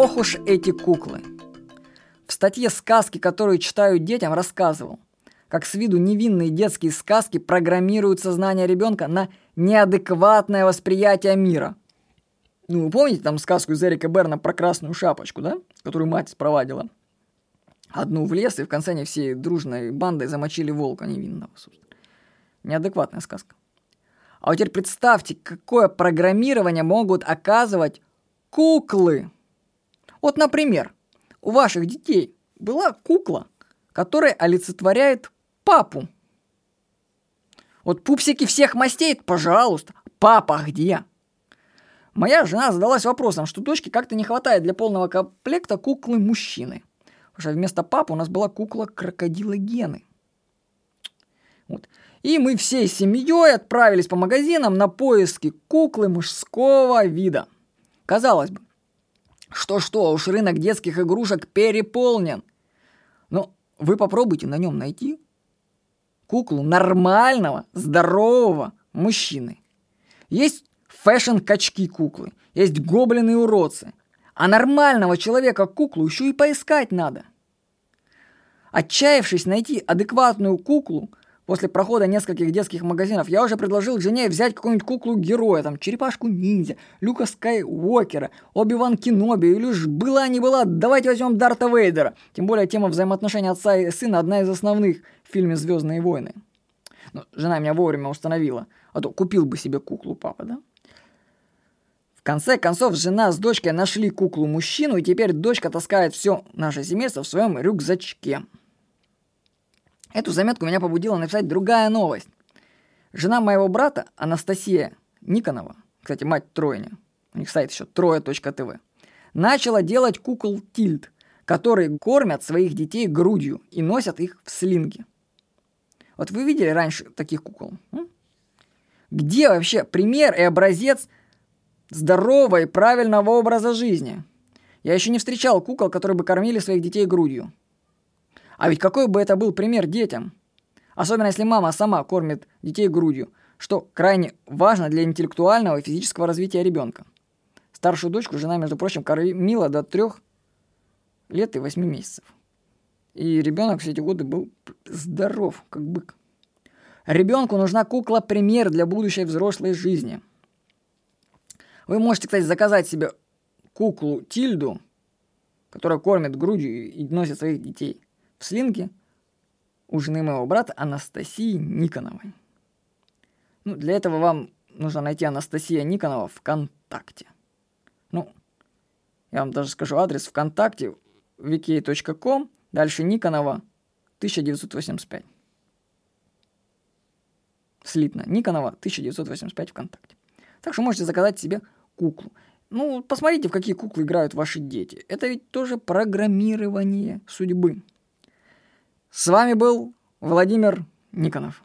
ох уж эти куклы. В статье «Сказки, которые читают детям» рассказывал, как с виду невинные детские сказки программируют сознание ребенка на неадекватное восприятие мира. Ну, вы помните там сказку из Эрика Берна про красную шапочку, да? Которую мать спровадила одну в лес, и в конце они все дружной бандой замочили волка невинного, собственно. Неадекватная сказка. А вот теперь представьте, какое программирование могут оказывать куклы. Вот, например, у ваших детей была кукла, которая олицетворяет папу. Вот пупсики всех мастей, пожалуйста, папа где? Моя жена задалась вопросом, что дочке как-то не хватает для полного комплекта куклы мужчины. Потому что вместо папы у нас была кукла крокодила Гены. Вот. И мы всей семьей отправились по магазинам на поиски куклы мужского вида. Казалось бы, что-что, уж рынок детских игрушек переполнен. Но вы попробуйте на нем найти куклу нормального, здорового мужчины. Есть фэшн-качки куклы, есть гоблины-уродцы. А нормального человека куклу еще и поискать надо. Отчаявшись найти адекватную куклу, После прохода нескольких детских магазинов я уже предложил жене взять какую-нибудь куклу-героя, там, черепашку-ниндзя, Люка Скайуокера, Оби-Ван Кеноби, или уж была не была, давайте возьмем Дарта Вейдера. Тем более тема взаимоотношений отца и сына одна из основных в фильме «Звездные войны». Но ну, жена меня вовремя установила, а то купил бы себе куклу папа, да? В конце концов, жена с дочкой нашли куклу-мужчину, и теперь дочка таскает все наше семейство в своем рюкзачке. Эту заметку меня побудила написать другая новость. Жена моего брата, Анастасия Никонова, кстати, мать тройня, у них сайт еще трое.тв, начала делать кукол Тильд, которые кормят своих детей грудью и носят их в слинге. Вот вы видели раньше таких кукол? Где вообще пример и образец здорового и правильного образа жизни? Я еще не встречал кукол, которые бы кормили своих детей грудью. А ведь какой бы это был пример детям? Особенно если мама сама кормит детей грудью, что крайне важно для интеллектуального и физического развития ребенка. Старшую дочку жена, между прочим, кормила до трех лет и восьми месяцев. И ребенок все эти годы был здоров, как бык. Ребенку нужна кукла-пример для будущей взрослой жизни. Вы можете, кстати, заказать себе куклу Тильду, которая кормит грудью и носит своих детей в слинге у жены моего брата Анастасии Никоновой. Ну, для этого вам нужно найти Анастасия Никонова ВКонтакте. Ну, я вам даже скажу адрес ВКонтакте wiki.com, дальше Никонова 1985. Слитно. Никонова 1985 ВКонтакте. Так что можете заказать себе куклу. Ну, посмотрите, в какие куклы играют ваши дети. Это ведь тоже программирование судьбы. С вами был Владимир Никонов.